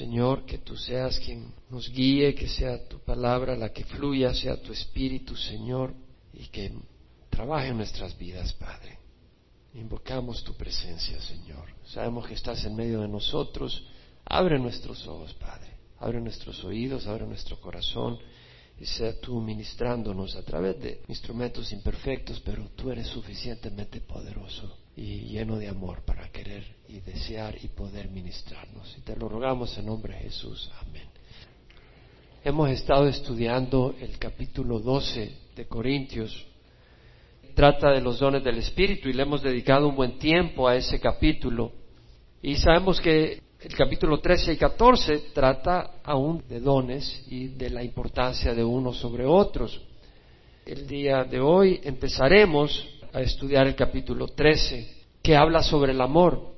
Señor, que tú seas quien nos guíe, que sea tu palabra la que fluya, sea tu espíritu, Señor, y que trabaje en nuestras vidas, Padre. Invocamos tu presencia, Señor. Sabemos que estás en medio de nosotros. Abre nuestros ojos, Padre. Abre nuestros oídos, abre nuestro corazón y sea tú ministrándonos a través de instrumentos imperfectos, pero tú eres suficientemente poderoso y lleno de amor para querer y desear y poder ministrarnos. Y te lo rogamos en nombre de Jesús. Amén. Hemos estado estudiando el capítulo 12 de Corintios. Trata de los dones del Espíritu y le hemos dedicado un buen tiempo a ese capítulo. Y sabemos que el capítulo 13 y 14 trata aún de dones y de la importancia de unos sobre otros. El día de hoy empezaremos a estudiar el capítulo 13, que habla sobre el amor.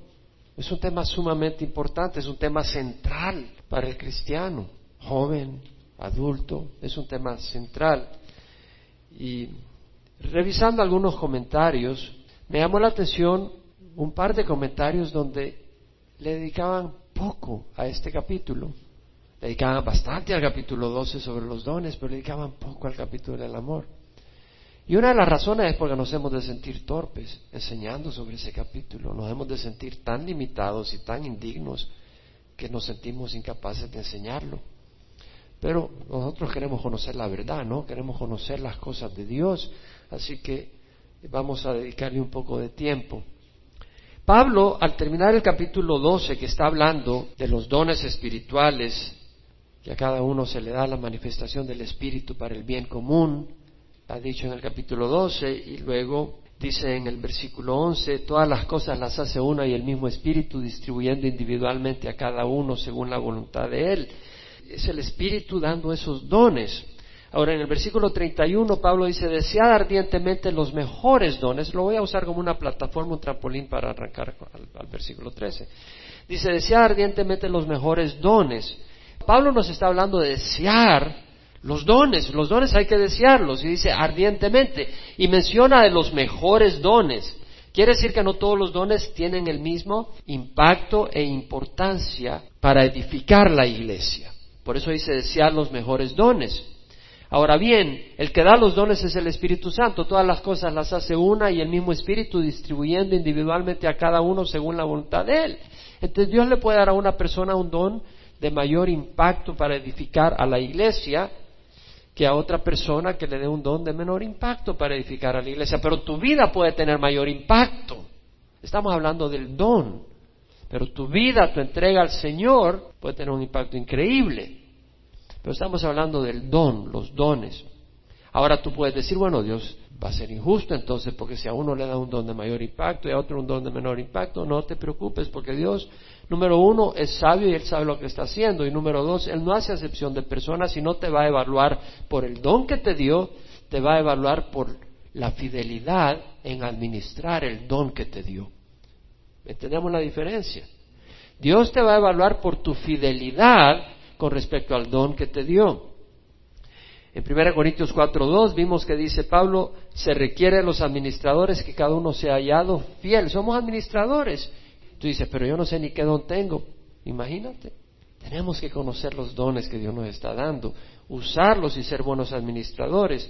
Es un tema sumamente importante, es un tema central para el cristiano, joven, adulto, es un tema central. Y revisando algunos comentarios, me llamó la atención un par de comentarios donde le dedicaban poco a este capítulo. Le dedicaban bastante al capítulo 12 sobre los dones, pero le dedicaban poco al capítulo del amor. Y una de las razones es porque nos hemos de sentir torpes enseñando sobre ese capítulo, nos hemos de sentir tan limitados y tan indignos que nos sentimos incapaces de enseñarlo. Pero nosotros queremos conocer la verdad, ¿no? Queremos conocer las cosas de Dios, así que vamos a dedicarle un poco de tiempo. Pablo, al terminar el capítulo 12, que está hablando de los dones espirituales, que a cada uno se le da la manifestación del Espíritu para el bien común, ha dicho en el capítulo 12, y luego dice en el versículo 11, todas las cosas las hace una y el mismo Espíritu, distribuyendo individualmente a cada uno según la voluntad de Él. Es el Espíritu dando esos dones. Ahora, en el versículo 31, Pablo dice, desead ardientemente los mejores dones. Lo voy a usar como una plataforma, un trampolín para arrancar al, versículo 13. Dice, desead ardientemente los mejores dones. Pablo nos está hablando de desear los dones. Los dones hay que desearlos. Y dice, ardientemente. Y menciona de los mejores dones. Quiere decir que no todos los dones tienen el mismo impacto e importancia para edificar la iglesia. Por eso dice desear los mejores dones. Ahora bien, el que da los dones es el Espíritu Santo. Todas las cosas las hace una y el mismo Espíritu distribuyendo individualmente a cada uno según la voluntad de Él. Entonces Dios le puede dar a una persona un don de mayor impacto para edificar a la iglesia que a otra persona que le dé un don de menor impacto para edificar a la iglesia. Pero tu vida puede tener mayor impacto. Estamos hablando del don. Pero tu vida, tu entrega al Señor puede tener un impacto increíble. Pero estamos hablando del don, los dones. Ahora tú puedes decir, bueno, Dios va a ser injusto entonces, porque si a uno le da un don de mayor impacto y a otro un don de menor impacto, no te preocupes, porque Dios, número uno, es sabio y Él sabe lo que está haciendo. Y número dos, Él no hace acepción de personas y no te va a evaluar por el don que te dio, te va a evaluar por la fidelidad en administrar el don que te dio. ¿Entendemos la diferencia? Dios te va a evaluar por tu fidelidad con respecto al don que te dio. En 1 Corintios 4.2 vimos que dice Pablo, se requiere de los administradores que cada uno sea hallado fiel. Somos administradores. Tú dices, pero yo no sé ni qué don tengo. Imagínate. Tenemos que conocer los dones que Dios nos está dando, usarlos y ser buenos administradores.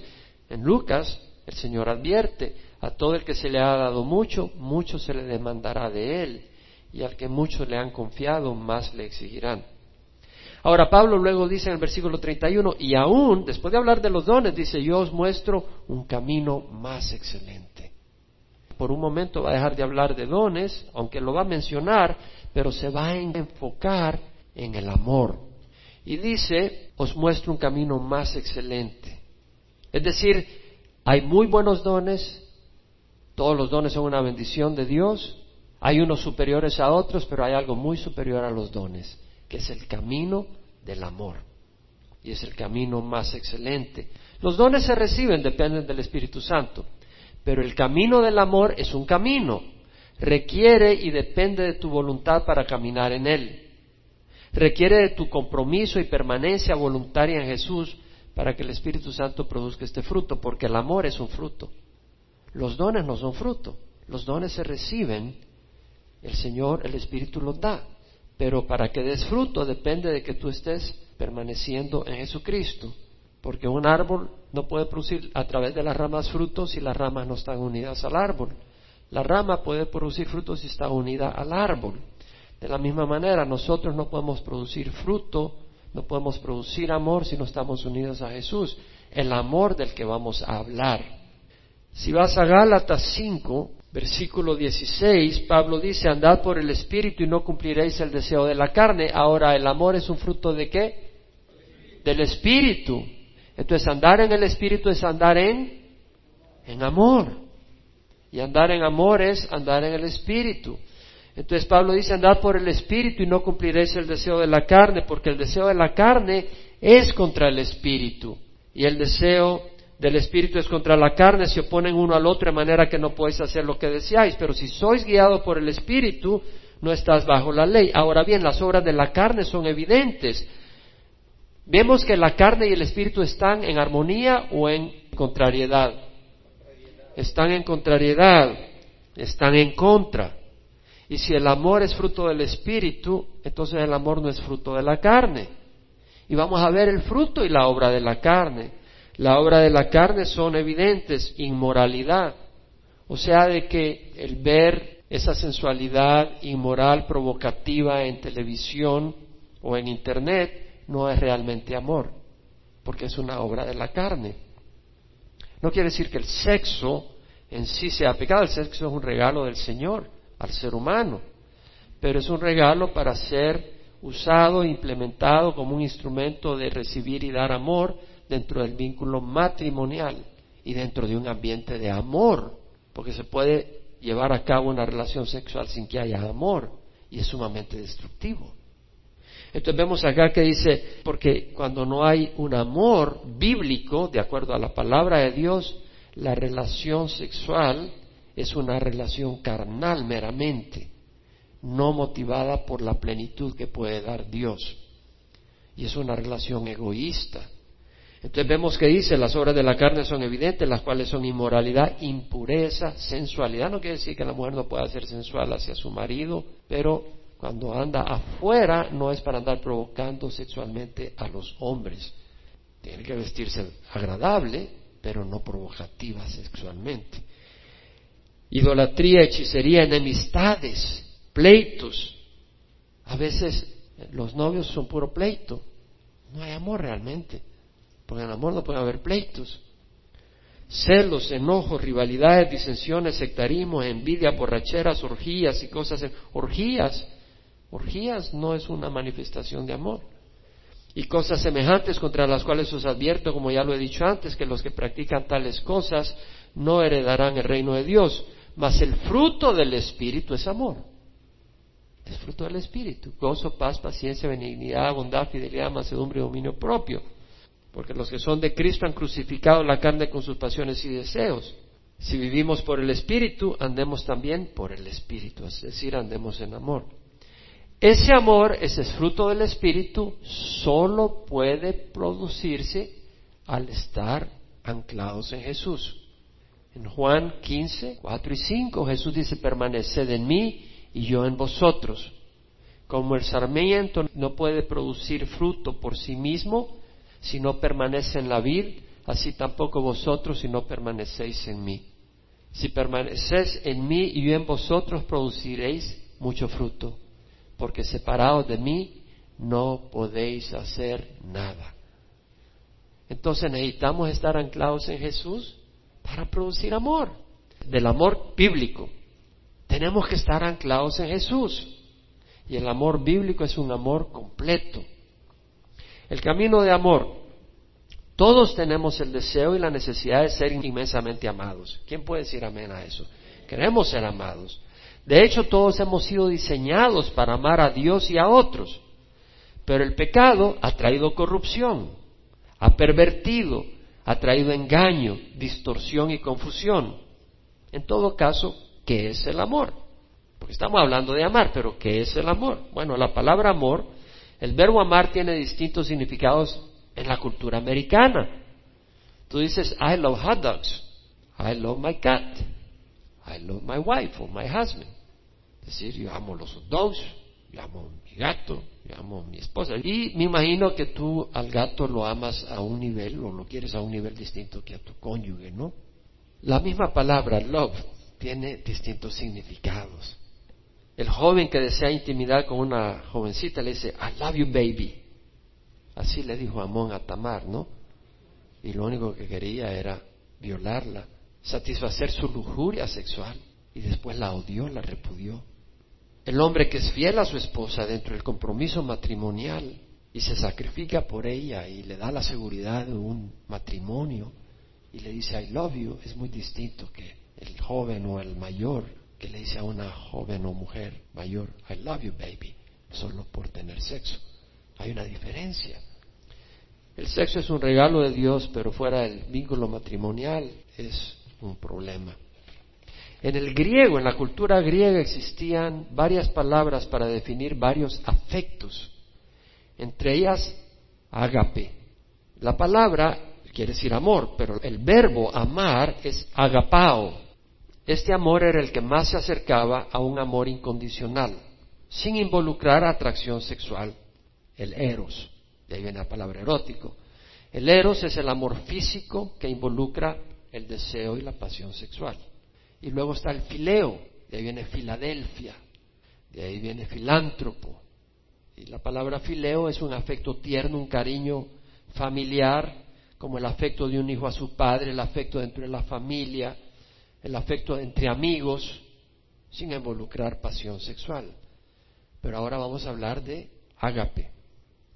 En Lucas, el Señor advierte, a todo el que se le ha dado mucho, mucho se le demandará de él, y al que mucho le han confiado, más le exigirán. Ahora Pablo luego dice en el versículo 31, y aún, después de hablar de los dones, dice, yo os muestro un camino más excelente. Por un momento va a dejar de hablar de dones, aunque lo va a mencionar, pero se va a enfocar en el amor. Y dice, os muestro un camino más excelente. Es decir, hay muy buenos dones, todos los dones son una bendición de Dios, hay unos superiores a otros, pero hay algo muy superior a los dones que es el camino del amor. Y es el camino más excelente. Los dones se reciben, dependen del Espíritu Santo. Pero el camino del amor es un camino. Requiere y depende de tu voluntad para caminar en él. Requiere de tu compromiso y permanencia voluntaria en Jesús para que el Espíritu Santo produzca este fruto, porque el amor es un fruto. Los dones no son fruto. Los dones se reciben, el Señor, el Espíritu los da Pero para que des fruto depende de que tú estés permaneciendo en Jesucristo. Porque un árbol no puede producir a través de las ramas frutos si las ramas no están unidas al árbol. La rama puede producir frutos si está unida al árbol. De la misma manera, nosotros no podemos producir fruto, no podemos producir amor si no estamos unidos a Jesús, el amor del que vamos a hablar. Si vas a Gálatas 5, versículo 16, Pablo dice, andad por el Espíritu y no cumpliréis el deseo de la carne. Ahora, ¿el amor es un fruto de qué? Del Espíritu. Entonces, andar en el Espíritu es andar en, en amor. Y andar en amor es andar en el Espíritu. Entonces Pablo dice, andad por el Espíritu y no cumpliréis el deseo de la carne, porque el deseo de la carne es contra el Espíritu. Y el deseo del Espíritu es contra la carne, se oponen uno al otro de manera que no podéis hacer lo que deseáis. Pero si sois guiados por el Espíritu, no estás bajo la ley. Ahora bien, las obras de la carne son evidentes. Vemos que la carne y el Espíritu están en armonía o en contrariedad están en contrariedad, están en contra. Y si el amor es fruto del Espíritu, entonces el amor no es fruto de la carne. Y vamos a ver el fruto y la obra de la carne. La obra de la carne son evidentes, inmoralidad. O sea, de que el ver esa sensualidad inmoral provocativa en televisión o en Internet no es realmente amor, porque es una obra de la carne. No quiere decir que el sexo en sí sea pecado, el sexo es un regalo del Señor al ser humano, pero es un regalo para ser usado implementado como un instrumento de recibir y dar amor dentro del vínculo matrimonial y dentro de un ambiente de amor, porque se puede llevar a cabo una relación sexual sin que haya amor y es sumamente destructivo. Entonces vemos acá que dice, porque cuando no hay un amor bíblico, de acuerdo a la palabra de Dios, la relación sexual es una relación carnal meramente, no motivada por la plenitud que puede dar Dios. Y es una relación egoísta. Entonces vemos que dice, las obras de la carne son evidentes, las cuales son inmoralidad, impureza, sensualidad. No quiere decir que la mujer no pueda ser sensual hacia su marido, pero cuando anda afuera no es para andar provocando sexualmente a los hombres. Tiene que vestirse agradable, pero no provocativa sexualmente. Idolatría, hechicería, enemistades, pleitos. A veces los novios son puro pleito. No hay amor realmente. Porque en amor no puede haber pleitos. Celos, enojos, rivalidades, disensiones, sectarismo, envidia, borracheras, orgías y cosas. Orgías Orgías no es una manifestación de amor. Y cosas semejantes contra las cuales os advierto, como ya lo he dicho antes, que los que practican tales cosas no heredarán el reino de Dios. Mas el fruto del Espíritu es amor. Es fruto del Espíritu. Gozo, paz, paciencia, benignidad, bondad, fidelidad, mansedumbre y dominio propio. Porque los que son de Cristo han crucificado la carne con sus pasiones y deseos. Si vivimos por el Espíritu, andemos también por el Espíritu, es decir, andemos en amor. Ese amor, ese fruto del Espíritu, solo puede producirse al estar anclados en Jesús. En Juan 15, 4 y 5, Jesús dice, permaneced en mí y yo en vosotros. Como el sarmiento no puede producir fruto por sí mismo si no permanece en la vid, así tampoco vosotros si no permanecéis en mí. Si permanecéis en mí y yo en vosotros, produciréis mucho fruto porque separados de mí no podéis hacer nada. Entonces necesitamos estar anclados en Jesús para producir amor, del amor bíblico. Tenemos que estar anclados en Jesús. Y el amor bíblico es un amor completo. El camino de amor. Todos tenemos el deseo y la necesidad de ser inmensamente amados. ¿Quién puede decir amén a eso? Queremos ser amados. De hecho, todos hemos sido diseñados para amar a Dios y a otros. Pero el pecado ha traído corrupción, ha pervertido, ha traído engaño, distorsión y confusión. En todo caso, ¿qué es el amor? Porque estamos hablando de amar, pero ¿qué es el amor? Bueno, la palabra amor, el verbo amar tiene distintos significados en la cultura americana. Tú dices, I love hot dogs, I love my cat, I love my wife or my husband. Es decir, yo amo los hot dogs, yo amo mi gato, yo amo mi esposa. Y me imagino que tú al gato lo amas a un nivel o lo quieres a un nivel distinto que a tu cónyuge, ¿no? La misma palabra, love, tiene distintos significados. El joven que desea intimidad con una jovencita le dice, I love you baby. Así le dijo Amón a Tamar, ¿no? Y lo único que quería era violarla, satisfacer su lujuria sexual. Y después la odió, la repudió. El hombre que es fiel a su esposa dentro del compromiso matrimonial y se sacrifica por ella y le da la seguridad de un matrimonio y le dice I love you es muy distinto que el joven o el mayor que le dice a una joven o mujer mayor I love you baby solo por tener sexo. Hay una diferencia. El sexo es un regalo de Dios, pero fuera del vínculo matrimonial es un problema. En el griego, en la cultura griega, existían varias palabras para definir varios afectos, entre ellas agape. La palabra quiere decir amor, pero el verbo amar es agapao. Este amor era el que más se acercaba a un amor incondicional, sin involucrar atracción sexual el eros, de ahí viene la palabra erótico. El eros es el amor físico que involucra el deseo y la pasión sexual. Y luego está el fileo, de ahí viene Filadelfia, de ahí viene filántropo. Y la palabra fileo es un afecto tierno, un cariño familiar, como el afecto de un hijo a su padre, el afecto dentro de la familia, el afecto entre amigos, sin involucrar pasión sexual. Pero ahora vamos a hablar de ágape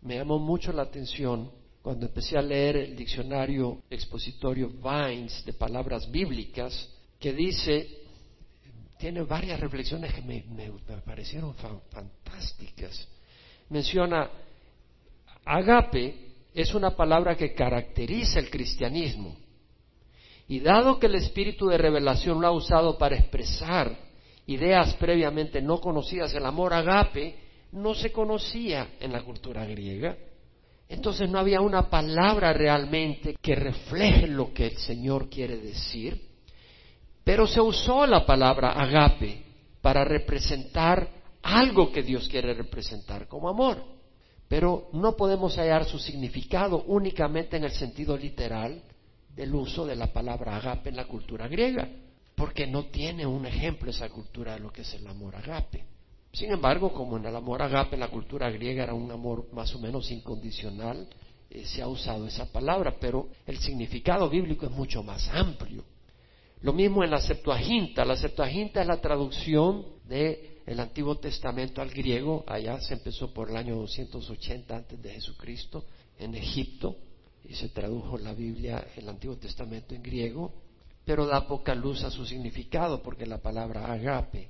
me llamó mucho la atención cuando empecé a leer el diccionario expositorio Vines de palabras bíblicas, que dice, tiene varias reflexiones que me, parecieron fantásticas. Menciona, agape es una palabra que caracteriza el cristianismo. Y dado que el espíritu de revelación lo ha usado para expresar ideas previamente no conocidas, el amor agape no se conocía en la cultura griega. Entonces no había una palabra realmente que refleje lo que el Señor quiere decir, pero se usó la palabra agape para representar algo que Dios quiere representar como amor. Pero no podemos hallar su significado únicamente en el sentido literal del uso de la palabra agape en la cultura griega, porque no tiene un ejemplo esa cultura de lo que es el amor agape. Sin embargo, como en el amor agape en la cultura griega era un amor más o menos incondicional, eh, se ha usado esa palabra, pero el significado bíblico es mucho más amplio. Lo mismo en la Septuaginta. La Septuaginta es la traducción del Antiguo Testamento al griego. Allá se empezó por el año 280 antes de Jesucristo en Egipto y se tradujo la Biblia, el Antiguo Testamento en griego, pero da poca luz a su significado porque la palabra agape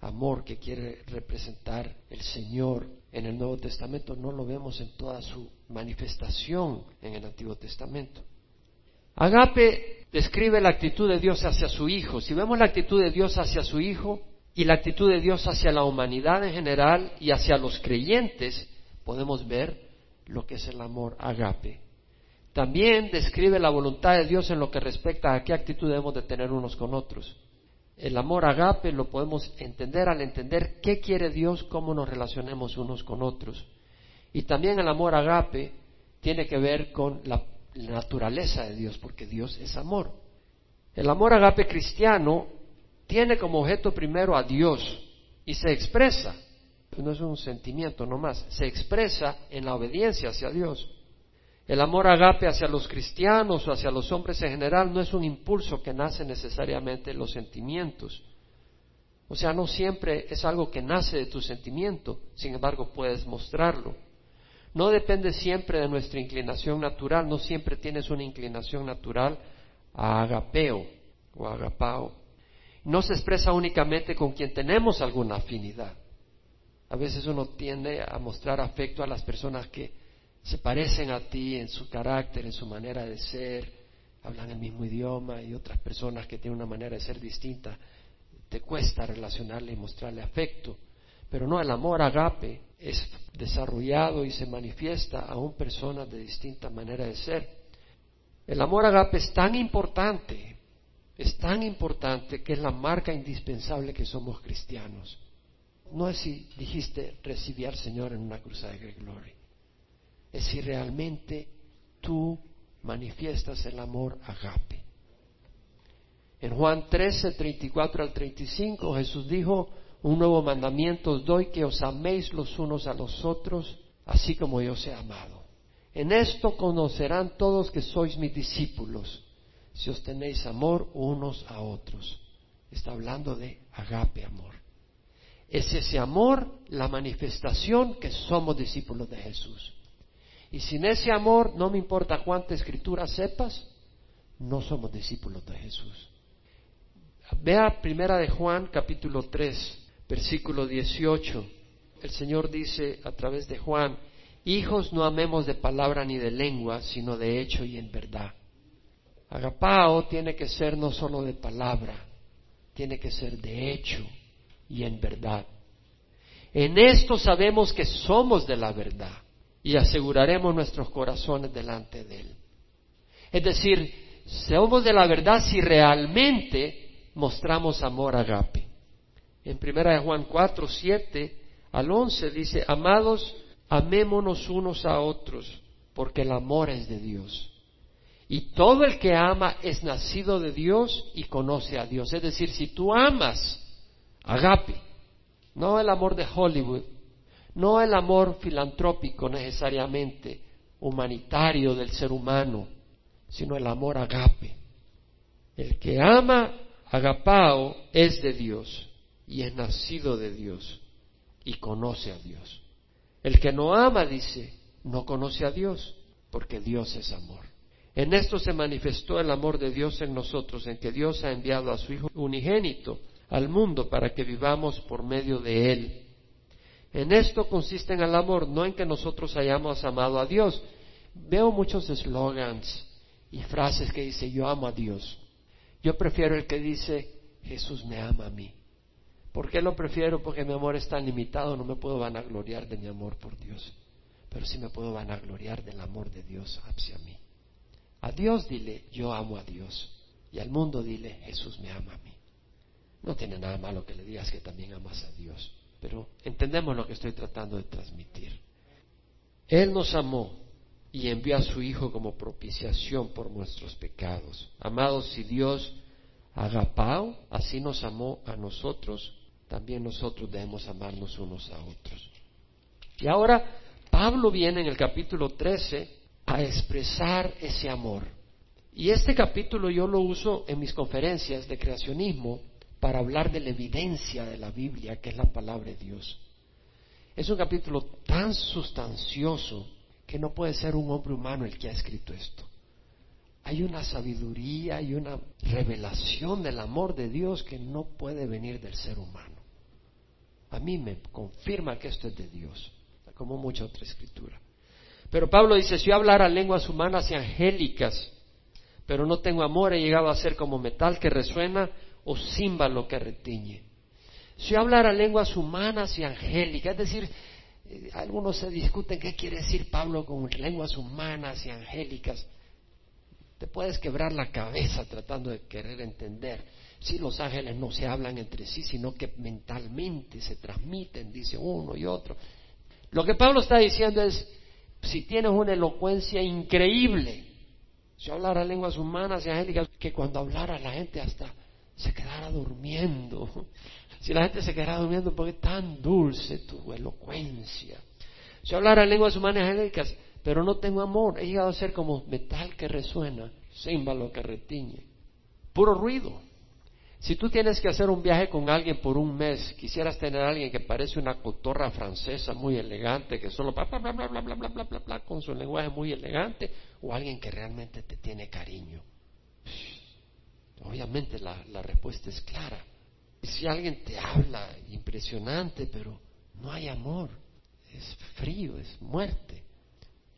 amor que quiere representar el Señor en el Nuevo Testamento no lo vemos en toda su manifestación en el Antiguo Testamento. Agape describe la actitud de Dios hacia su Hijo. Si vemos la actitud de Dios hacia su Hijo y la actitud de Dios hacia la humanidad en general y hacia los creyentes, podemos ver lo que es el amor agape. También describe la voluntad de Dios en lo que respecta a qué actitud debemos de tener unos con otros. El amor agape lo podemos entender al entender qué quiere Dios, cómo nos relacionemos unos con otros. Y también el amor agape tiene que ver con la naturaleza de Dios, porque Dios es amor. El amor agape cristiano tiene como objeto primero a Dios y se expresa, no es un sentimiento nomás, se expresa en la obediencia hacia Dios. El amor agape hacia los cristianos o hacia los hombres en general no es un impulso que nace necesariamente en los sentimientos. O sea, no siempre es algo que nace de tu sentimiento, sin embargo puedes mostrarlo. No depende siempre de nuestra inclinación natural, no siempre tienes una inclinación natural a agapeo o agapao. No se expresa únicamente con quien tenemos alguna afinidad. A veces uno tiende a mostrar afecto a las personas que se parecen a ti en su carácter, en su manera de ser, hablan el mismo idioma y otras personas que tienen una manera de ser distinta, te cuesta relacionarle y mostrarle afecto. Pero no, el amor agape es desarrollado y se manifiesta aún personas de distinta manera de ser. El amor agape es tan importante, es tan importante que es la marca indispensable que somos cristianos. no es si dijiste recibí al Señor en una cruzada de gloria, es si realmente tú manifiestas el amor agape. En Juan 13, 34 al 35, Jesús dijo, un nuevo mandamiento os doy que os améis los unos a los otros, así como yo os he amado. En esto conocerán todos que sois mis discípulos, si os tenéis amor unos a otros. Está hablando de agape amor. Es ese amor la manifestación que somos discípulos de Jesús. Y sin ese amor, no me importa cuánta escritura sepas, no somos discípulos de Jesús. Vea primera de Juan capítulo 3, versículo 18. El Señor dice a través de Juan, hijos no amemos de palabra ni de lengua, sino de hecho y en verdad. Agapao tiene que ser no solo de palabra, tiene que ser de hecho y en verdad. En esto sabemos que somos de la verdad y aseguraremos nuestros corazones delante de Él. Es decir, somos de la verdad si realmente mostramos amor agape. En primera de Juan 4, 7 al 11 dice, amados, amémonos unos a otros, porque el amor es de Dios. Y todo el que ama es nacido de Dios y conoce a Dios. Es decir, si tú amas, agape, no el amor de Hollywood, no el amor filantrópico necesariamente, humanitario del ser humano, sino el amor agape. El que ama agapao es de Dios y es nacido de Dios y conoce a Dios. El que no ama, dice, no conoce a Dios, porque Dios es amor. En esto se manifestó el amor de Dios en nosotros, en que Dios ha enviado a su Hijo unigénito al mundo para que vivamos por medio de Él. En esto consiste en el amor, no en que nosotros hayamos amado a Dios. Veo muchos eslogans y frases que dice yo amo a Dios. Yo prefiero el que dice Jesús me ama a mí. ¿Por qué lo prefiero? Porque mi amor es tan limitado, no me puedo vanagloriar de mi amor por Dios, pero sí me puedo vanagloriar del amor de Dios hacia mí. A Dios dile, yo amo a Dios, y al mundo dile, Jesús me ama a mí. No tiene nada malo que le digas que también amas a Dios, pero entendemos lo que estoy tratando de transmitir. Él nos amó y envió a su Hijo como propiciación por nuestros pecados. Amados, si Dios agapao, así nos amó a nosotros, también nosotros debemos amarnos unos a otros. Y ahora Pablo viene en el capítulo 13 a expresar ese amor. Y este capítulo yo lo uso en mis conferencias de creacionismo para hablar de la evidencia de la Biblia, que es la palabra de Dios. Es un capítulo tan sustancioso que no puede ser un hombre humano el que ha escrito esto. Hay una sabiduría y una revelación del amor de Dios que no puede venir del ser humano. A mí me confirma que esto es de Dios, como mucha otra escritura. Pero Pablo dice, si yo hablara lenguas humanas y angélicas, pero no tengo amor, he llegado a ser como metal que resuena o címbalo que retiñe. Si hablara lenguas humanas y angélicas, es decir, eh, algunos se discuten qué quiere decir Pablo con lenguas humanas y angélicas. Te puedes quebrar la cabeza tratando de querer entender. Si los ángeles no se hablan entre sí, sino que mentalmente se transmiten, dice uno y otro. Lo que Pablo está diciendo es, si tienes una elocuencia increíble, si hablara lenguas humanas y angélicas, que cuando hablara la gente hasta se quedara durmiendo. Si la gente se quedara durmiendo porque es tan dulce tu elocuencia. Si hablara lenguas humanas angélicas, pero no tengo amor, he llegado a ser como metal que resuena, címbalo que retiñe, puro ruido. Si tú tienes que hacer un viaje con alguien por un mes, quisieras tener a alguien que parece una cotorra francesa muy elegante, que solo bla bla bla bla bla bla bla bla con su lenguaje muy elegante, o alguien que realmente te tiene cariño. Obviamente la, la respuesta es clara. Si alguien te habla impresionante, pero no hay amor, es frío, es muerte.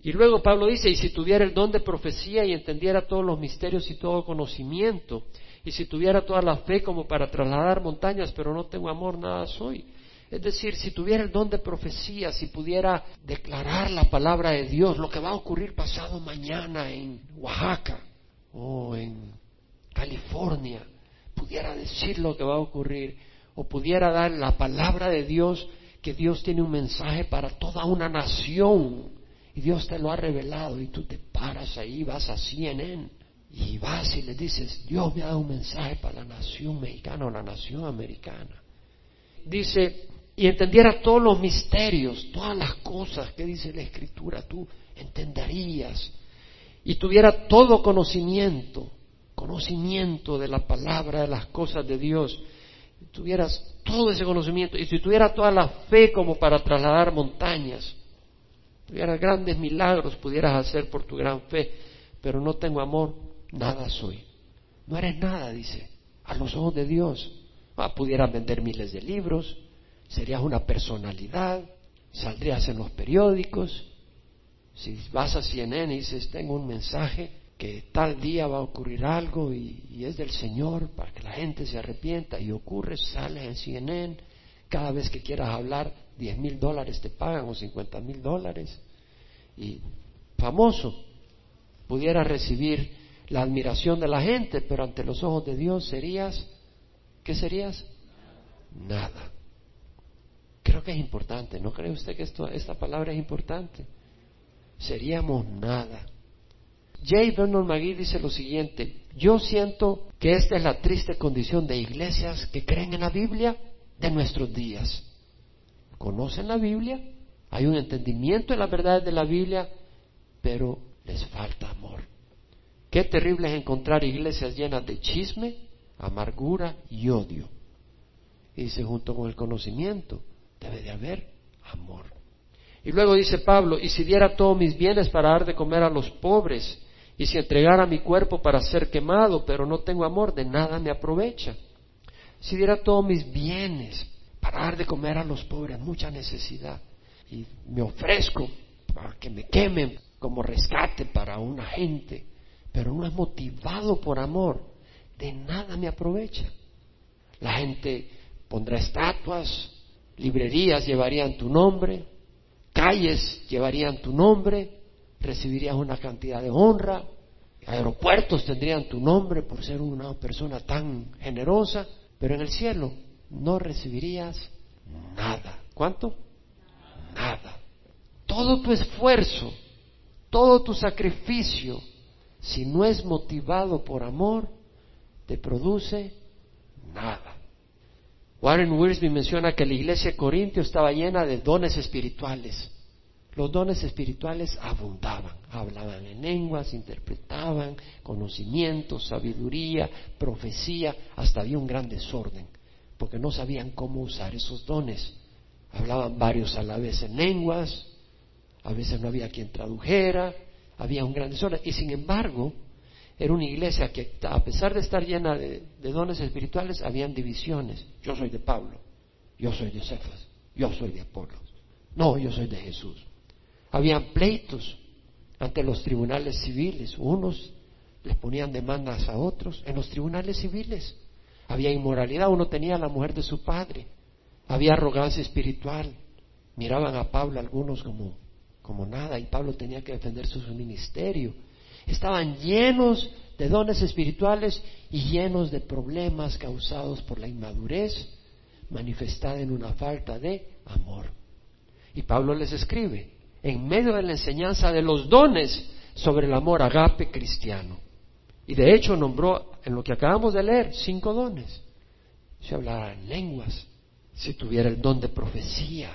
Y luego Pablo dice, y si tuviera el don de profecía y entendiera todos los misterios y todo conocimiento, y si tuviera toda la fe como para trasladar montañas, pero no tengo amor, nada soy. Es decir, si tuviera el don de profecía, si pudiera declarar la palabra de Dios, lo que va a ocurrir pasado mañana en Oaxaca o en California, pudiera decir lo que va a ocurrir, o pudiera dar la palabra de Dios, que Dios tiene un mensaje para toda una nación y Dios te lo ha revelado y tú te paras ahí, vas a CNN y vas y le dices, Dios me ha dado un mensaje para la nación mexicana o la nación americana. Dice, y entendiera todos los misterios, todas las cosas que dice la Escritura, tú entenderías y tuviera todo conocimiento, conocimiento de la palabra, de las cosas de Dios, tuvieras todo ese conocimiento y si tuviera toda la fe como para trasladar montañas, tuvieras grandes milagros pudieras hacer por tu gran fe, pero no tengo amor, nada soy. No eres nada, dice, a los ojos de Dios. Ah, pudieras vender miles de libros, serías una personalidad, saldrías en los periódicos. Si vas a CNN y dices, tengo un mensaje que tal día va a ocurrir algo y, es del Señor para que la gente se arrepienta y ocurre, sales en CNN, cada vez que quieras hablar, diez mil dólares te pagan o cincuenta mil dólares. Y famoso, pudieras recibir la admiración de la gente, pero ante los ojos de Dios serías, ¿qué serías? Nada. Creo que es importante, ¿no cree usted que esto, esta palabra es importante? Seríamos nada. J. Vernon McGee dice lo siguiente, yo siento que esta es la triste condición de iglesias que creen en la Biblia de nuestros días. Conocen la Biblia, hay un entendimiento de la verdad de la Biblia, pero les falta amor. Qué terrible es encontrar iglesias llenas de chisme, amargura y odio. Y dice, junto con el conocimiento, debe de haber amor. Y luego dice Pablo, y si diera todos mis bienes para dar de comer a los pobres, y si entregara mi cuerpo para ser quemado, pero no tengo amor, de nada me aprovecha. Si diera todos mis bienes para dar de comer a los pobres, mucha necesidad, y me ofrezco para que me quemen como rescate para una gente, pero no es motivado por amor, de nada me aprovecha. La gente pondrá estatuas, librerías llevarían tu nombre, calles llevarían tu nombre, recibirías una cantidad de honra, aeropuertos tendrían tu nombre por ser una persona tan generosa, pero en el cielo no recibirías nada. ¿Cuánto? Nada. Todo tu esfuerzo, todo tu sacrificio, si no es motivado por amor, te produce nada. Warren Wiersbe menciona que la iglesia de Corintio estaba llena de dones espirituales. Los dones espirituales abundaban, hablaban en lenguas, interpretaban, conocimiento, sabiduría, profecía, hasta había un gran desorden, porque no sabían cómo usar esos dones. Hablaban varios a la vez en lenguas, a veces no había quien tradujera, había un gran desorden. Y sin embargo, era una iglesia que, a pesar de estar llena de, dones espirituales, habían divisiones. Yo soy de Pablo, yo soy de Cefas, yo soy de Apolo. No, yo soy de Jesús. Habían pleitos ante los tribunales civiles. Unos les ponían demandas a otros en los tribunales civiles. Había inmoralidad, uno tenía la mujer de su padre. Había arrogancia espiritual. Miraban a Pablo algunos como, como nada y Pablo tenía que defender su ministerio. Estaban llenos de dones espirituales y llenos de problemas causados por la inmadurez manifestada en una falta de amor. Y Pablo les escribe, en medio de la enseñanza de los dones sobre el amor agape cristiano. Y de hecho nombró, en lo que acabamos de leer, cinco dones. Si hablara en lenguas, si tuviera el don de profecía,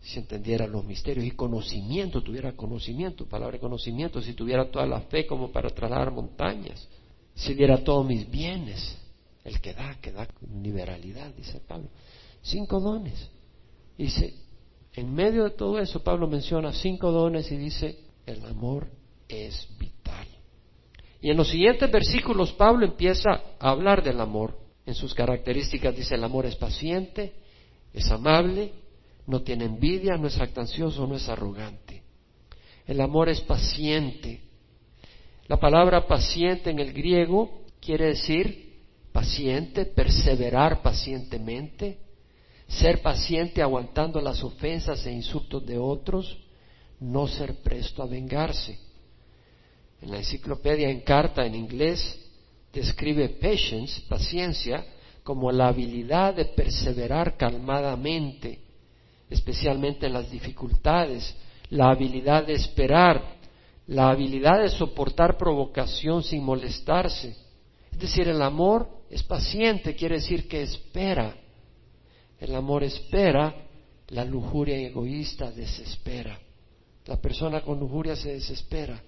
si entendiera los misterios y conocimiento, tuviera conocimiento, palabra de conocimiento, si tuviera toda la fe como para trasladar montañas, si diera todos mis bienes, el que da, que da con liberalidad, dice Pablo. Cinco dones. Dice, en medio de todo eso, Pablo menciona cinco dones y dice, el amor es vital. Y en los siguientes versículos, Pablo empieza a hablar del amor. En sus características dice, el amor es paciente, es amable, no tiene envidia, no es jactancioso, no es arrogante. El amor es paciente. La palabra paciente en el griego quiere decir paciente, perseverar pacientemente, ser paciente aguantando las ofensas e insultos de otros, no ser presto a vengarse. En la enciclopedia en carta en inglés describe patience, paciencia, como la habilidad de perseverar calmadamente, especialmente en las dificultades, la habilidad de esperar, la habilidad de soportar provocación sin molestarse. Es decir, el amor es paciente, quiere decir que espera. El amor espera, la lujuria egoísta desespera. La persona con lujuria se desespera,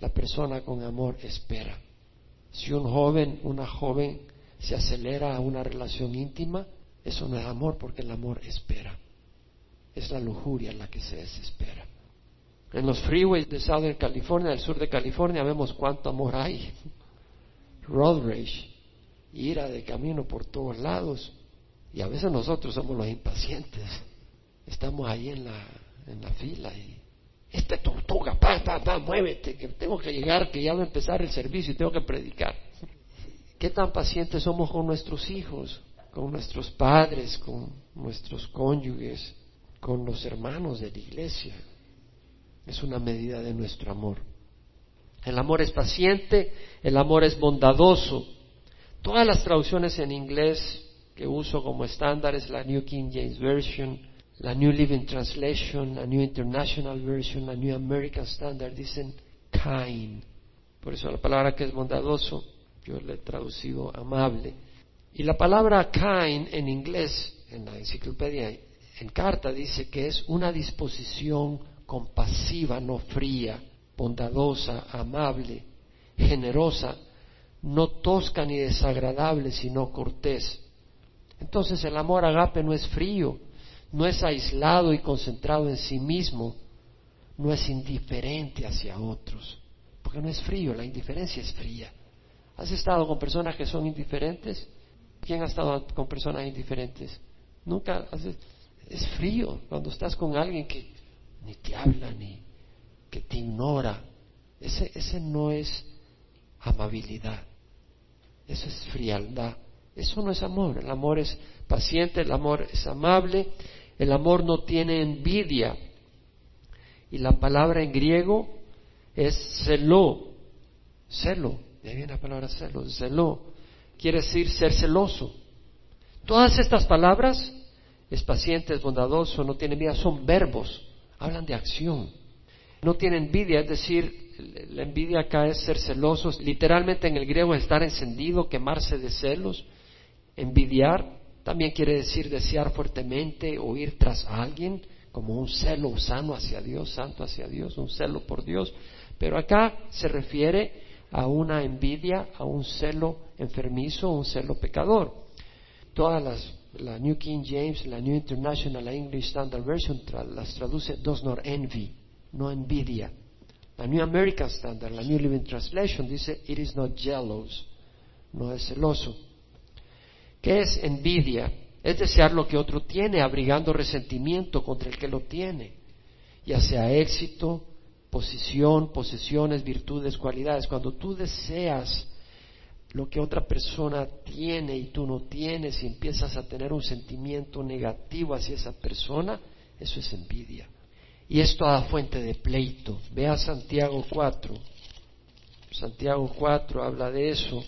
la persona con amor espera. Si un joven, una joven se acelera a una relación íntima, eso no es amor porque el amor espera. Es la lujuria la que se desespera. En los freeways de Southern California, del sur de California, vemos cuánto amor hay. Road rage, ira de camino por todos lados. Y a veces nosotros somos los impacientes. Estamos ahí en la, en la fila y este tortuga, pa, pa, pa, muévete, que tengo que llegar, que ya va a empezar el servicio y tengo que predicar. ¿Qué tan pacientes somos con nuestros hijos, con nuestros padres, con nuestros cónyuges, con los hermanos de la iglesia? Es una medida de nuestro amor. El amor es paciente, el amor es bondadoso. Todas las traducciones en inglés que uso como estándar es la New King James Version, la New Living Translation, la New International Version, la New American Standard dicen kind. Por eso la palabra que es bondadoso, yo le he traducido amable. Y la palabra kind en inglés, en la enciclopedia, en carta, dice que es una disposición compasiva, no fría, bondadosa, amable, generosa, no tosca ni desagradable, sino cortés. Entonces el amor agape no es frío, no es aislado y concentrado en sí mismo, no es indiferente hacia otros, porque no es frío, la indiferencia es fría. ¿Has estado con personas que son indiferentes? ¿Quién ha estado con personas indiferentes? Nunca. Es frío cuando estás con alguien que ni te habla, ni que te ignora. Ese, ese no es amabilidad, eso es frialdad. Eso no es amor. El amor es paciente, el amor es amable, el amor no tiene envidia. Y la palabra en griego es celo, celo, de ahí viene la palabra celo, celo, quiere decir ser celoso. Todas estas palabras, es paciente, es bondadoso, no tiene envidia, son verbos, hablan de acción. No tiene envidia, es decir, la envidia acá es ser celosos, literalmente en el griego es estar encendido, quemarse de celos, envidiar, también quiere decir desear fuertemente o ir tras alguien, como un celo sano hacia Dios, santo hacia Dios, un celo por Dios. Pero acá se refiere a una envidia, a un celo enfermizo, un celo pecador. Todas las, la New King James, la New International, la English Standard Version las traduce does not envy, no envidia. La New American Standard, la New Living Translation dice it is not jealous, no es celoso. ¿Qué es envidia? Es desear lo que otro tiene, abrigando resentimiento contra el que lo tiene, ya sea éxito, posición, posesiones, virtudes, cualidades. Cuando tú deseas lo que otra persona tiene y tú no tienes y empiezas a tener un sentimiento negativo hacia esa persona, eso es envidia. Y esto da fuente de pleito. Vea Santiago 4. Santiago 4 habla de eso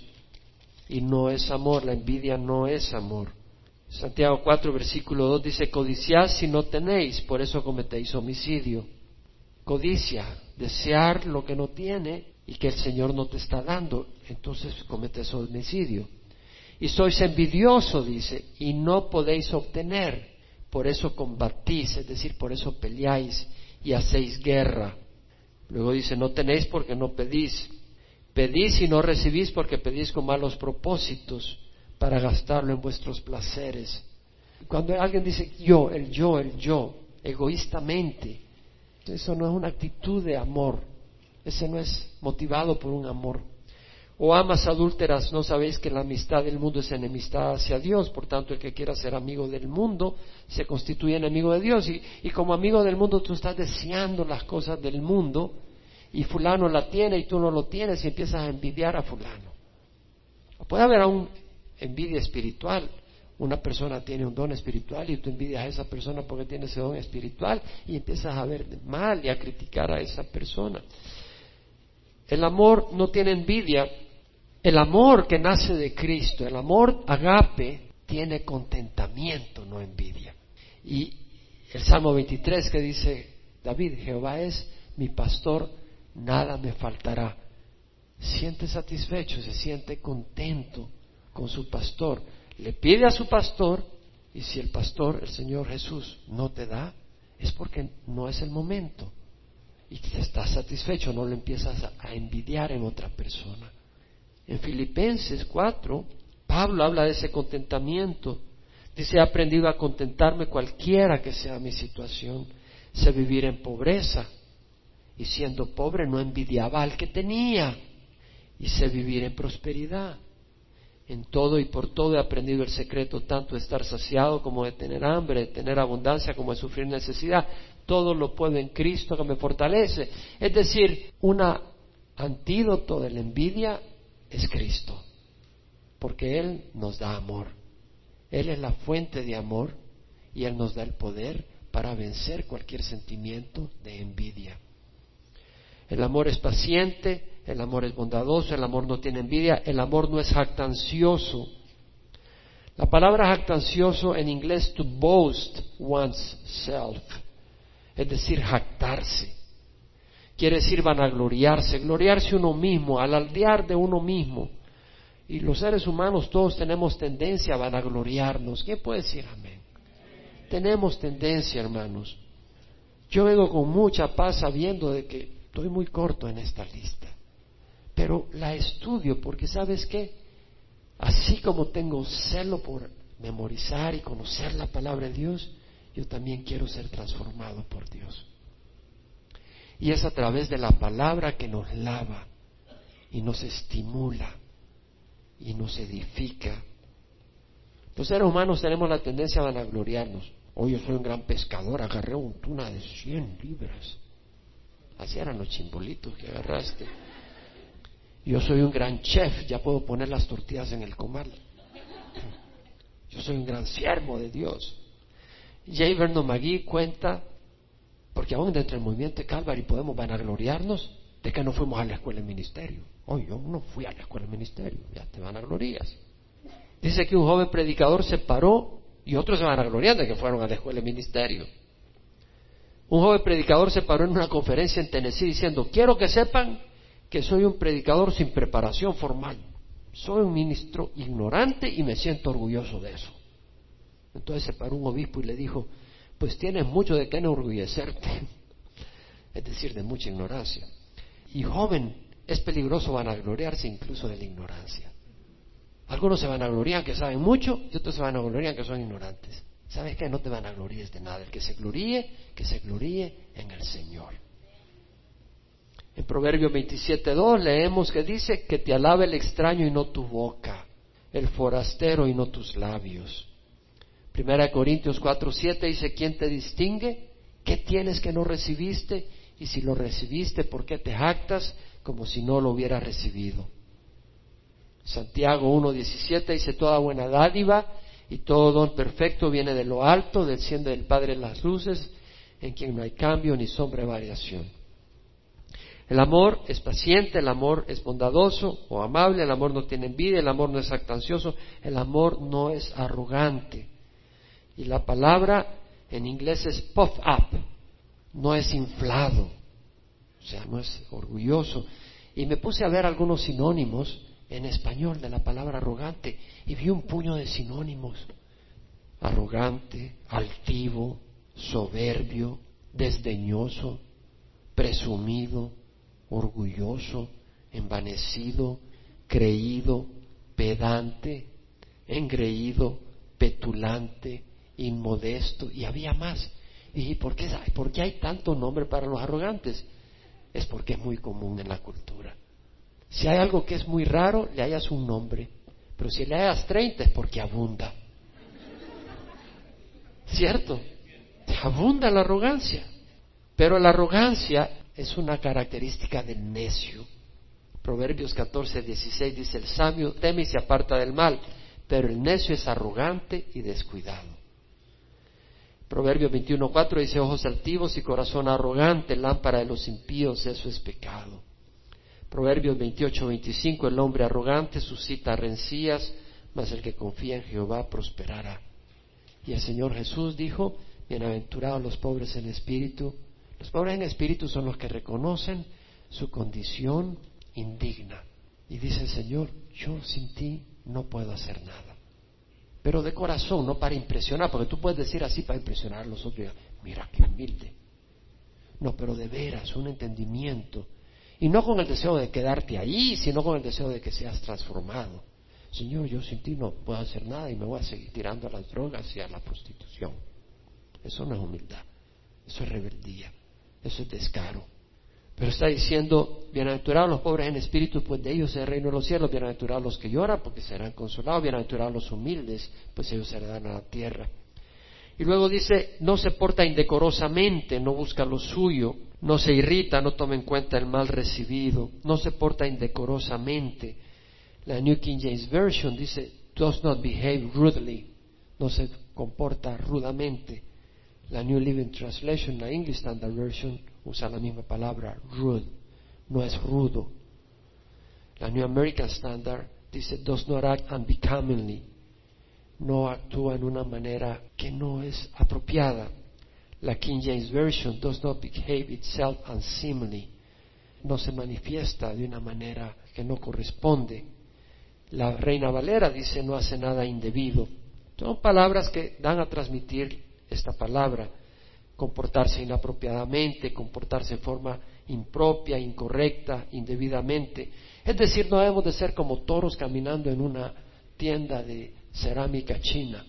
y no es amor, la envidia no es amor. Santiago 4, versículo 2 dice, codiciad si no tenéis, por eso cometéis homicidio. Codicia, desear lo que no tiene y que el Señor no te está dando, entonces cometes homicidio. Y sois envidioso, dice, y no podéis obtener, por eso combatís, es decir, por eso peleáis y hacéis guerra. Luego dice, no tenéis porque no pedís. Pedís y no recibís porque pedís con malos propósitos para gastarlo en vuestros placeres. Cuando alguien dice yo, el yo, el yo, egoístamente, eso no es una actitud de amor, ese no es motivado por un amor. O amas adúlteras, no sabéis que la amistad del mundo es enemistad hacia Dios, por tanto el que quiera ser amigo del mundo se constituye enemigo de Dios. Y, y como amigo del mundo tú estás deseando las cosas del mundo y fulano la tiene y tú no lo tienes y empiezas a envidiar a fulano. puede haber aún envidia espiritual. Una persona tiene un don espiritual y tú envidias a esa persona porque tiene ese don espiritual y empiezas a ver mal y a criticar a esa persona. El amor no tiene envidia, El amor que nace de Cristo, el amor agape, tiene contentamiento, no envidia. Y el Salmo 23 que dice David, Jehová es mi pastor, nada me faltará. Siente satisfecho, se siente contento con su pastor. Le pide a su pastor y si el pastor, el Señor Jesús, no te da, es porque no es el momento. Y te estás satisfecho, no lo empiezas a envidiar en otra persona. En Filipenses 4, Pablo habla de ese contentamiento. Dice, he aprendido a contentarme cualquiera que sea mi situación. Sé vivir en pobreza. Y siendo pobre no envidiaba al que tenía. Y sé vivir en prosperidad. En todo y por todo he aprendido el secreto tanto de estar saciado como de tener hambre, de tener abundancia como de sufrir necesidad. Todo lo puedo en Cristo que me fortalece. Es decir, un antídoto de la envidia es Cristo, porque Él nos da amor. Él es la fuente de amor y Él nos da el poder para vencer cualquier sentimiento de envidia. El amor es paciente, el amor es bondadoso, el amor no tiene envidia, el amor no es jactancioso. La palabra jactancioso en inglés to boast one's self, es decir, jactarse quiere decir vanagloriarse, gloriarse uno mismo, alardear de uno mismo. Y los seres humanos todos tenemos tendencia a vanagloriarnos. ¿Quién puede decir amén? Tenemos tendencia, hermanos. Yo vengo con mucha paz sabiendo de que estoy muy corto en esta lista. Pero la estudio porque sabes qué? Así como tengo celo por memorizar y conocer la palabra de Dios, yo también quiero ser transformado por Dios. Y es a través de la palabra que nos lava y nos estimula y nos edifica. Los seres humanos tenemos la tendencia a vanagloriarnos. Hoy yo soy un gran pescador, agarré un tuna de 100 libras. Así los chimbolitos que agarraste. Yo soy un gran chef, ya puedo poner las tortillas en el comal. Yo soy un gran siervo de Dios. J. Vernon McGee cuenta porque aún dentro del movimiento de Calvary podemos vanagloriarnos de que no fuimos a la escuela de ministerio. Oh, yo no fui a la escuela de ministerio, ya te vanaglorías. Dice que un joven predicador se paró y otros se vanaglorian de que fueron a la escuela de ministerio. Un joven predicador se paró en una conferencia en Tennessee diciendo, quiero que sepan que soy un predicador sin preparación formal. Soy un ministro ignorante y me siento orgulloso de eso. Entonces se paró un obispo y le dijo, pues tienes mucho de qué enorgullecerte, es decir, de mucha ignorancia. Y joven, es peligroso vanagloriarse incluso de la ignorancia. Algunos se vanaglorian que saben mucho y otros se vanaglorian que son ignorantes. ¿Sabes qué? No te vanagloríes de nada. El que se gloríe, que se gloríe en el Señor. En Proverbios 27.2 leemos que dice que te alabe el extraño y no tu boca, el forastero y no tus labios. Primera Corintios 4, 7 dice, ¿quién te distingue? ¿Qué tienes que no recibiste? Y si lo recibiste, ¿por qué te jactas como si no lo hubieras recibido? Santiago 1, 17 dice, toda buena dádiva y todo don perfecto viene de lo alto, del cielo del Padre de las luces, en quien no hay cambio ni sombra de variación. El amor es paciente, el amor es bondadoso o amable, el amor no tiene envidia, el amor no es actancioso, el amor no es arrogante. Y la palabra en inglés es puff up, no es inflado, o sea, no es orgulloso. Y me puse a ver algunos sinónimos en español de la palabra arrogante y vi un puño de sinónimos. Arrogante, altivo, soberbio, desdeñoso, presumido, orgulloso, envanecido, creído, pedante, engreído, petulante, inmodesto, y había más. ¿Y por qué, por qué hay tanto nombre para los arrogantes? Es porque es muy común en la cultura. Si hay algo que es muy raro, le hayas un nombre. Pero si le hayas 30 es porque abunda. ¿Cierto? Abunda la arrogancia. Pero la arrogancia es una característica del necio. Proverbios 14, 16 dice, el sabio teme y se aparta del mal, pero el necio es arrogante y descuidado. Proverbios 21.4 dice, ojos altivos y corazón arrogante, lámpara de los impíos, eso es pecado. Proverbios 28, 25, el hombre arrogante suscita rencillas, mas el que confía en Jehová prosperará. Y el Señor Jesús dijo, bienaventurados los pobres en espíritu. Los pobres en espíritu son los que reconocen su condición indigna. Y dice el Señor, yo sin ti no puedo hacer nada. Pero de corazón, no para impresionar, porque tú puedes decir así para impresionar a los otros. Mira qué humilde. No, pero de veras, un entendimiento y no con el deseo de quedarte ahí, sino con el deseo de que seas transformado. Señor, yo sin ti no puedo hacer nada y me voy a seguir tirando a las drogas y a la prostitución. Eso no es humildad, eso es rebeldía, eso es descaro. Pero está diciendo, bienaventurados los pobres en espíritu, pues de ellos es el reino de los cielos, bienaventurados los que lloran, porque serán consolados, bienaventurados los humildes, pues ellos heredarán a la tierra. Y luego dice, no se porta indecorosamente, no busca lo suyo, no se irrita, no toma en cuenta el mal recibido, no se porta indecorosamente. La New King James Version dice, does not behave rudely, no se comporta rudamente. La New Living Translation, la English Standard Version, usa la misma palabra, rude, no es rudo. La New American Standard dice, does not act unbecomingly, no actúa en una manera que no es apropiada. La King James Version does not behave itself unseemly. No se manifiesta de una manera que no corresponde. La Reina Valera dice no hace nada indebido. Son palabras que dan a transmitir esta palabra. Comportarse inapropiadamente, comportarse en forma impropia, incorrecta, indebidamente. Es decir, no debemos de ser como toros caminando en una tienda de cerámica china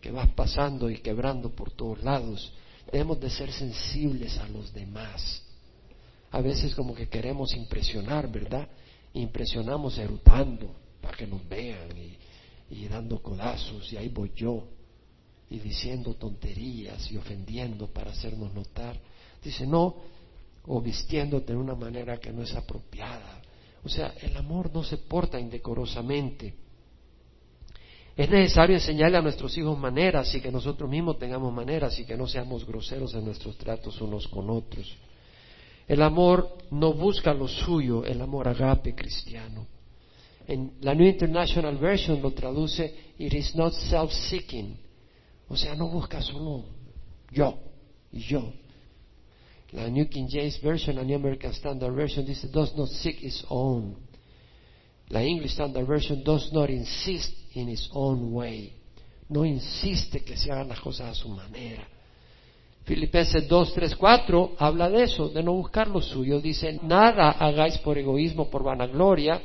que vas pasando y quebrando por todos lados. Debemos de ser sensibles a los demás. A veces como que queremos impresionar, ¿verdad? Impresionamos erutando para que nos vean y, y dando codazos y ahí voy yo y diciendo tonterías y ofendiendo para hacernos notar. Dice, no, o vistiéndote de una manera que no es apropiada. O sea, el amor no se porta indecorosamente. Es necesario enseñarle a nuestros hijos maneras y que nosotros mismos tengamos maneras y que no seamos groseros en nuestros tratos unos con otros. El amor no busca lo suyo, el amor agape cristiano. En la New International Version lo traduce, it is not self-seeking. O sea, no busca solo yo y yo. La New King James Version, la New American Standard Version dice, does not seek its own. La English Standard Version does not insist in its own way. No insiste que se hagan las cosas a su manera. Filipenses 2, 3, 4 habla de eso, de no buscar lo suyo. Dice, nada hagáis por egoísmo, por vanagloria,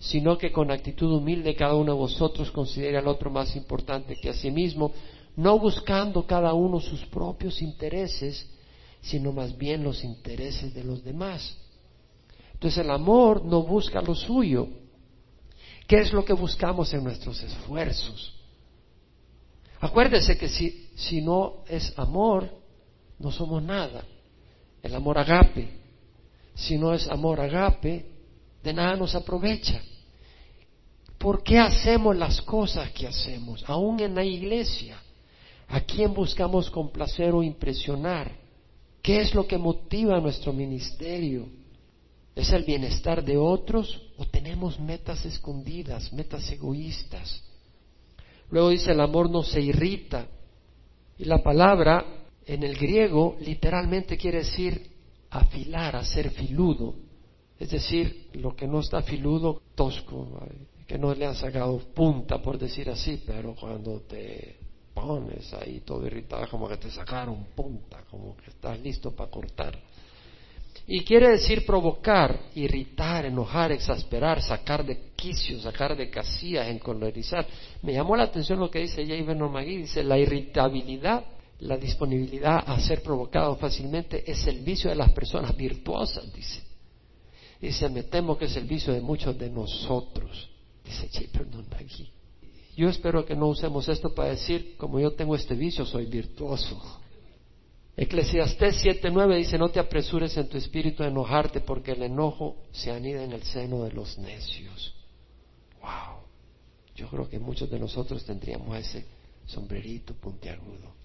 sino que con actitud humilde cada uno de vosotros considere al otro más importante que a sí mismo, no buscando cada uno sus propios intereses, sino más bien los intereses de los demás. Entonces el amor no busca lo suyo, ¿Qué es lo que buscamos en nuestros esfuerzos? Acuérdese que si, si no es amor, no somos nada. El amor agape. Si no es amor agape, de nada nos aprovecha. ¿Por qué hacemos las cosas que hacemos? Aún en la iglesia. ¿A quién buscamos complacer o impresionar? ¿Qué es lo que motiva nuestro ministerio? ¿Es el bienestar de otros o tenemos metas escondidas, metas egoístas? Luego dice, el amor no se irrita. Y la palabra en el griego literalmente quiere decir afilar, hacer filudo. Es decir, lo que no está filudo, tosco, que no le han sacado punta, por decir así, pero cuando te pones ahí todo irritado, como que te sacaron punta, como que estás listo para cortar. Y quiere decir provocar, irritar, enojar, exasperar, sacar de quicio, sacar de casillas, encolerizar. Me llamó la atención lo que dice J. Vernon McGee, dice la irritabilidad, la disponibilidad a ser provocado fácilmente es el vicio de las personas virtuosas, dice. Dice, me temo que es el vicio de muchos de nosotros, dice J. Vernon McGee. Yo espero que no usemos esto para decir, como yo tengo este vicio, soy virtuoso. Eclesiastés 7:9 dice, no te apresures en tu espíritu a enojarte porque el enojo se anida en el seno de los necios. Wow. Yo creo que muchos de nosotros tendríamos ese sombrerito puntiagudo.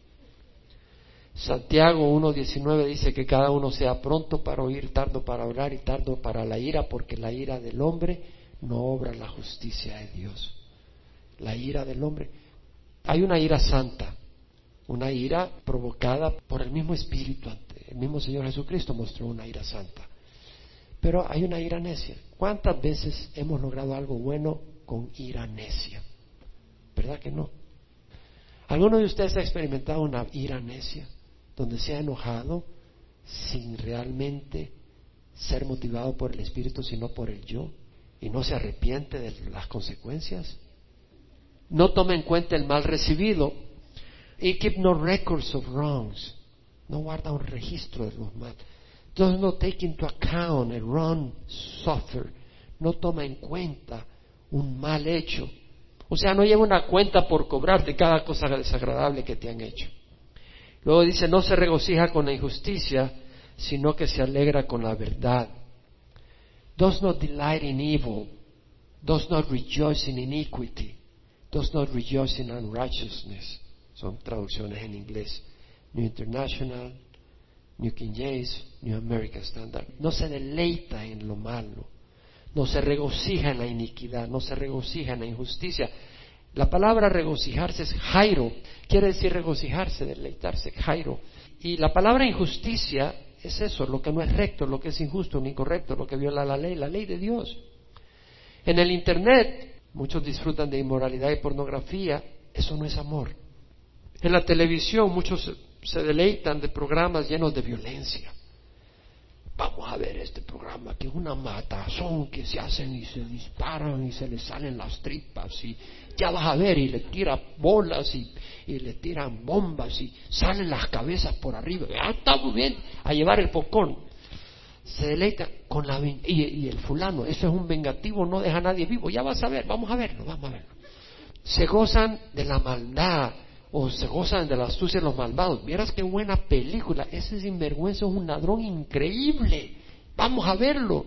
Santiago 1.19 dice que cada uno sea pronto para oír, tardo para orar y tardo para la ira, porque la ira del hombre no obra la justicia de Dios. La ira del hombre. Hay una ira santa, una ira provocada por el mismo Espíritu. El mismo Señor Jesucristo mostró una ira santa. Pero hay una ira necia. ¿Cuántas veces hemos logrado algo bueno con ira necia? ¿Verdad que no? ¿Alguno de ustedes ha experimentado una ira necia? Donde se ha enojado sin realmente ser motivado por el Espíritu, sino por el yo, y no se arrepiente de las consecuencias. No toma en cuenta el mal recibido. Y keep no records of wrongs. No guarda un registro de los mal. Does not take into account a wrong suffer. No toma en cuenta un mal hecho. O sea, no lleva una cuenta por cobrar de cada cosa desagradable que te han hecho. Luego dice, no se regocija con la injusticia, sino que se alegra con la verdad. Does not delight in evil, does not rejoice in iniquity, does not rejoice in unrighteousness. Son traducciones en inglés. New International, New King James, New American Standard. No se deleita en lo malo, no se regocija en la iniquidad, no se regocija en la injusticia. La palabra regocijarse es jairo, quiere decir regocijarse, deleitarse, jairo. Y la palabra injusticia es eso, lo que no es recto, lo que es injusto, lo incorrecto, lo que viola la ley, la ley de Dios. En el Internet muchos disfrutan de inmoralidad y pornografía, eso no es amor. En la televisión muchos se deleitan de programas llenos de violencia. Vamos a ver este programa que es una matazón que se hacen y se disparan y se les salen las tripas y ya vas a ver y le tiran bolas y, le tiran bombas y salen las cabezas por arriba. Ya está bien a llevar el pocón. Se deleita con la y, y el fulano, eso es un vengativo, no deja a nadie vivo. Ya vas a ver, vamos a verlo, vamos a verlo. Se gozan de la maldad, o se gozan de la astucia de los malvados. Vieras qué buena película. Ese sinvergüenza es un ladrón increíble. Vamos a verlo.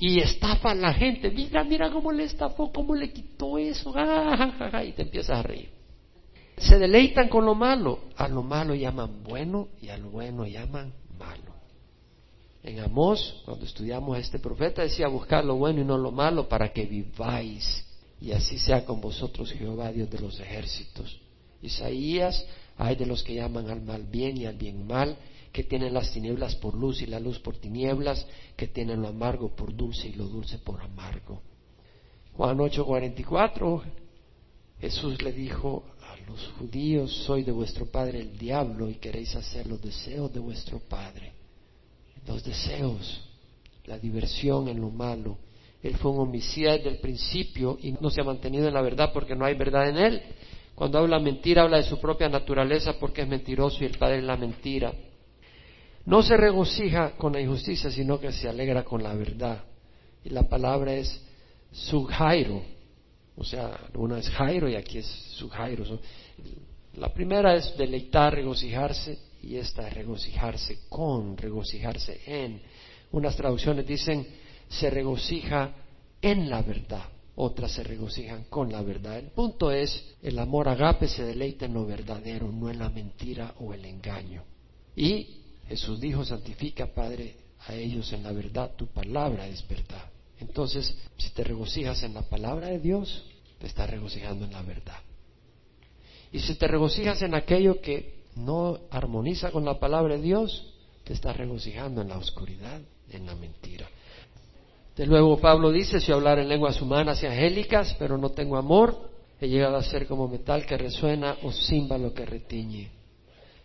Y estafa a la gente. Mira, mira cómo le estafó, cómo le quitó eso. y te empiezas a reír. Se deleitan con lo malo. A lo malo llaman bueno y a lo bueno llaman malo. En Amós, cuando estudiamos a este profeta, decía buscar lo bueno y no lo malo para que viváis. Y así sea con vosotros, Jehová, Dios de los ejércitos. Isaías, hay de los que llaman al mal bien y al bien mal, que tienen las tinieblas por luz y la luz por tinieblas, que tienen lo amargo por dulce y lo dulce por amargo. Juan 8:44, Jesús le dijo a los judíos, soy de vuestro padre el diablo y queréis hacer los deseos de vuestro padre. Los deseos, la diversión en lo malo. Él fue un homicida desde el principio y no se ha mantenido en la verdad porque no hay verdad en él. Cuando habla mentira, habla de su propia naturaleza porque es mentiroso y el padre es la mentira. No se regocija con la injusticia, sino que se alegra con la verdad. Y la palabra es subjairo. O sea, una es jairo y aquí es subjairo. La primera es deleitar, regocijarse, y esta es regocijarse con, regocijarse en. Unas traducciones dicen se regocija en la verdad otras se regocijan con la verdad. El punto es, el amor agape se deleita en lo verdadero, no en la mentira o el engaño. Y Jesús dijo, santifica, Padre, a ellos en la verdad, tu palabra es verdad. Entonces, si te regocijas en la palabra de Dios, te estás regocijando en la verdad. Y si te regocijas en aquello que no armoniza con la palabra de Dios, te estás regocijando en la oscuridad, en la mentira. De luego Pablo dice, si hablar en lenguas humanas y angélicas, pero no tengo amor, he llegado a ser como metal que resuena o címbalo que retiñe.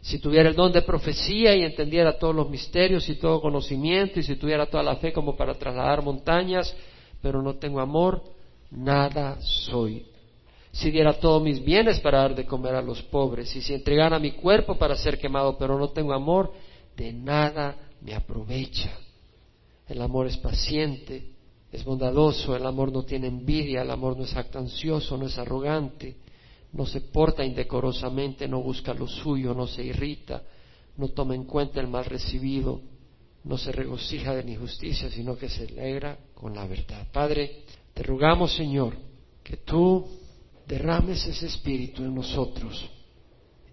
Si tuviera el don de profecía y entendiera todos los misterios y todo conocimiento, y si tuviera toda la fe como para trasladar montañas, pero no tengo amor, nada soy. Si diera todos mis bienes para dar de comer a los pobres, y si entregara mi cuerpo para ser quemado, pero no tengo amor, de nada me aprovecha. El amor es paciente, es bondadoso, el amor no tiene envidia, el amor no es actancioso, no es arrogante, no se porta indecorosamente, no busca lo suyo, no se irrita, no toma en cuenta el mal recibido, no se regocija de la injusticia, sino que se alegra con la verdad. Padre, te rogamos, Señor, que tú derrames ese espíritu en nosotros.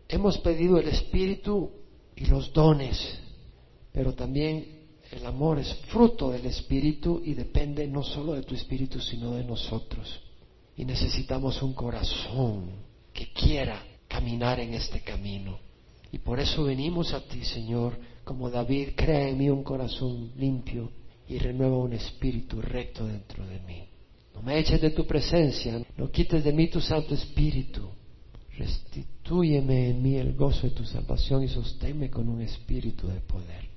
Hemos pedido el espíritu y los dones, pero también el amor es fruto del Espíritu y depende no solo de tu Espíritu, sino de nosotros. Y necesitamos un corazón que quiera caminar en este camino. Y por eso venimos a ti, Señor, como David, crea en mí un corazón limpio y renueva un espíritu recto dentro de mí. No me eches de tu presencia, no quites de mí tu Santo Espíritu. Restitúyeme en mí el gozo de tu salvación y sosténme con un espíritu de poder.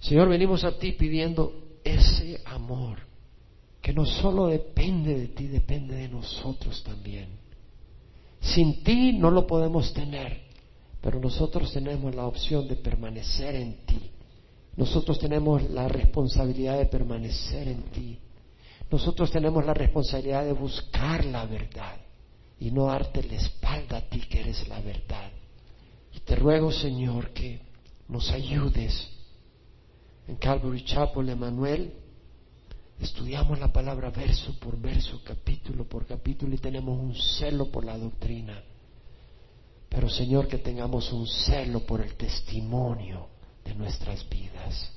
Señor, venimos a ti pidiendo ese amor que no solo depende de ti, depende de nosotros también. Sin ti no lo podemos tener, pero nosotros tenemos la opción de permanecer en ti. Nosotros tenemos la responsabilidad de permanecer en ti. Nosotros tenemos la responsabilidad de buscar la verdad y no darte la espalda a ti que eres la verdad. Y te ruego, Señor, que nos ayudes. En Calvary Chapel, Emanuel, estudiamos la palabra verso por verso, capítulo por capítulo y tenemos un celo por la doctrina. Pero Señor, que tengamos un celo por el testimonio de nuestras vidas.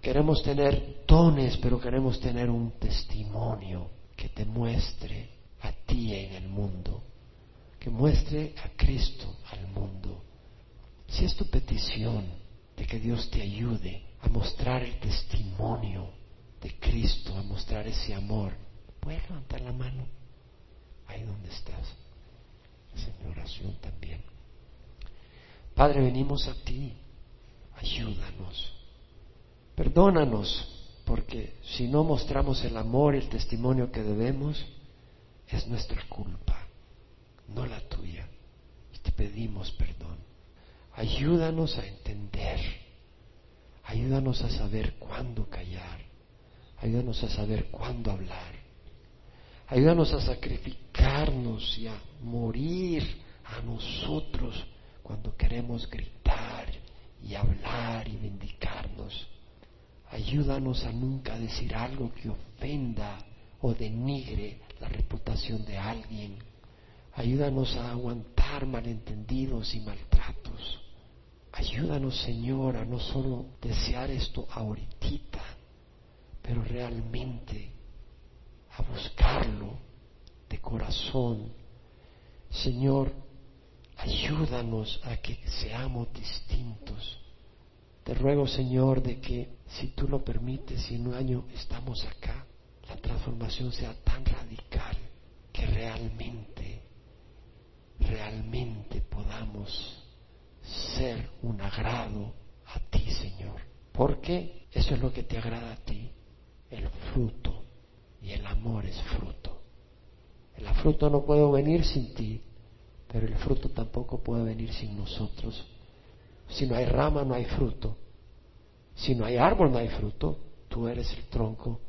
Queremos tener dones, pero queremos tener un testimonio que te muestre a ti en el mundo, que muestre a Cristo al mundo. Si es tu petición de que Dios te ayude a mostrar el testimonio de Cristo, a mostrar ese amor, puedes levantar la mano ahí donde estás. Es en oración también. Padre, venimos a ti, ayúdanos, perdónanos, porque si no mostramos el amor y el testimonio que debemos, es nuestra culpa, no la tuya. Y te pedimos perdón. Ayúdanos a entender. Ayúdanos a saber cuándo callar. Ayúdanos a saber cuándo hablar. Ayúdanos a sacrificarnos y a morir a nosotros cuando queremos gritar y hablar y vindicarnos. Ayúdanos a nunca decir algo que ofenda o denigre la reputación de alguien. Ayúdanos a aguantar malentendidos y maltratos. Ayúdanos, Señor, a no solo desear esto ahorita, pero realmente a buscarlo de corazón. Señor, ayúdanos a que seamos distintos. Te ruego, Señor, de que si tú lo permites, si en un año estamos acá, la transformación sea tan radical que realmente, realmente podamos ser un agrado a ti, Señor. Porque eso es lo que te agrada a ti, el fruto. Y el amor es fruto. El fruto no puede venir sin ti, pero el fruto tampoco puede venir sin nosotros. Si no hay rama, no hay fruto. Si no hay árbol, no hay fruto. Tú eres el tronco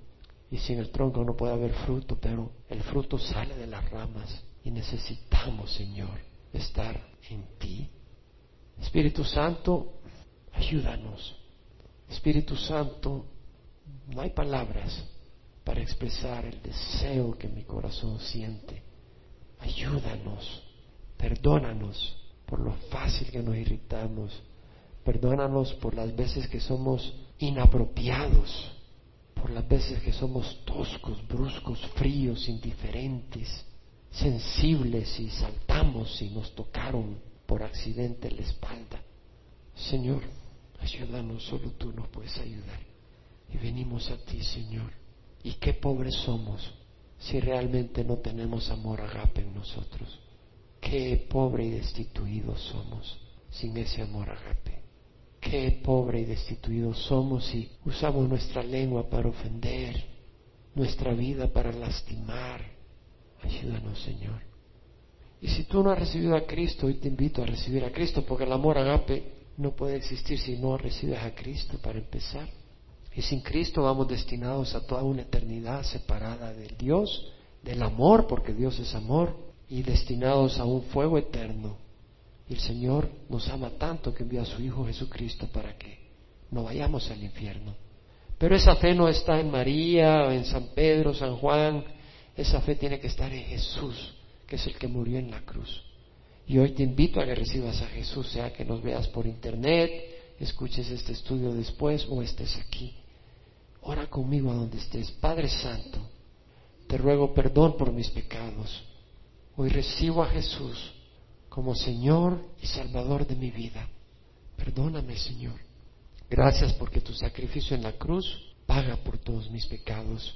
y sin el tronco no puede haber fruto, pero el fruto sale de las ramas y necesitamos, Señor, estar en ti. Espíritu Santo, ayúdanos. Espíritu Santo, no hay palabras para expresar el deseo que mi corazón siente. Ayúdanos, perdónanos por lo fácil que nos irritamos, perdónanos por las veces que somos inapropiados por las veces que somos toscos, bruscos, fríos, indiferentes, sensibles y saltamos y nos tocaron por accidente la espalda. Señor, ayúdanos, solo tú nos puedes ayudar. Y venimos a ti, Señor. Y qué pobres somos si realmente no tenemos amor agape en nosotros. Qué pobre y destituidos somos sin ese amor agape. Qué pobre y destituidos somos si usamos nuestra lengua para ofender, nuestra vida para lastimar. Ayúdanos, Señor. Y si tú no has recibido a Cristo, hoy te invito a recibir a Cristo, porque el amor agape no puede existir si no recibes a Cristo para empezar. Y sin Cristo vamos destinados a toda una eternidad separada del Dios, del amor, porque Dios es amor, y destinados a un fuego eterno el Señor nos ama tanto que envió a su Hijo Jesucristo para que no vayamos al infierno. Pero esa fe no está en María, en San Pedro, San Juan. Esa fe tiene que estar en Jesús, que es el que murió en la cruz. Y hoy te invito a que recibas a Jesús, sea que nos veas por internet, escuches este estudio después o estés aquí. Ora conmigo a donde estés. Padre Santo, te ruego perdón por mis pecados. Hoy recibo a Jesús como Señor y Salvador de mi vida. Perdóname, Señor. Gracias porque tu sacrificio en la cruz paga por todos mis pecados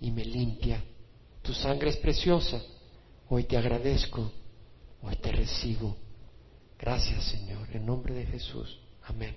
y me limpia. Tu sangre es preciosa. Hoy te agradezco. Hoy te recibo. Gracias, Señor. En nombre de Jesús. Amén.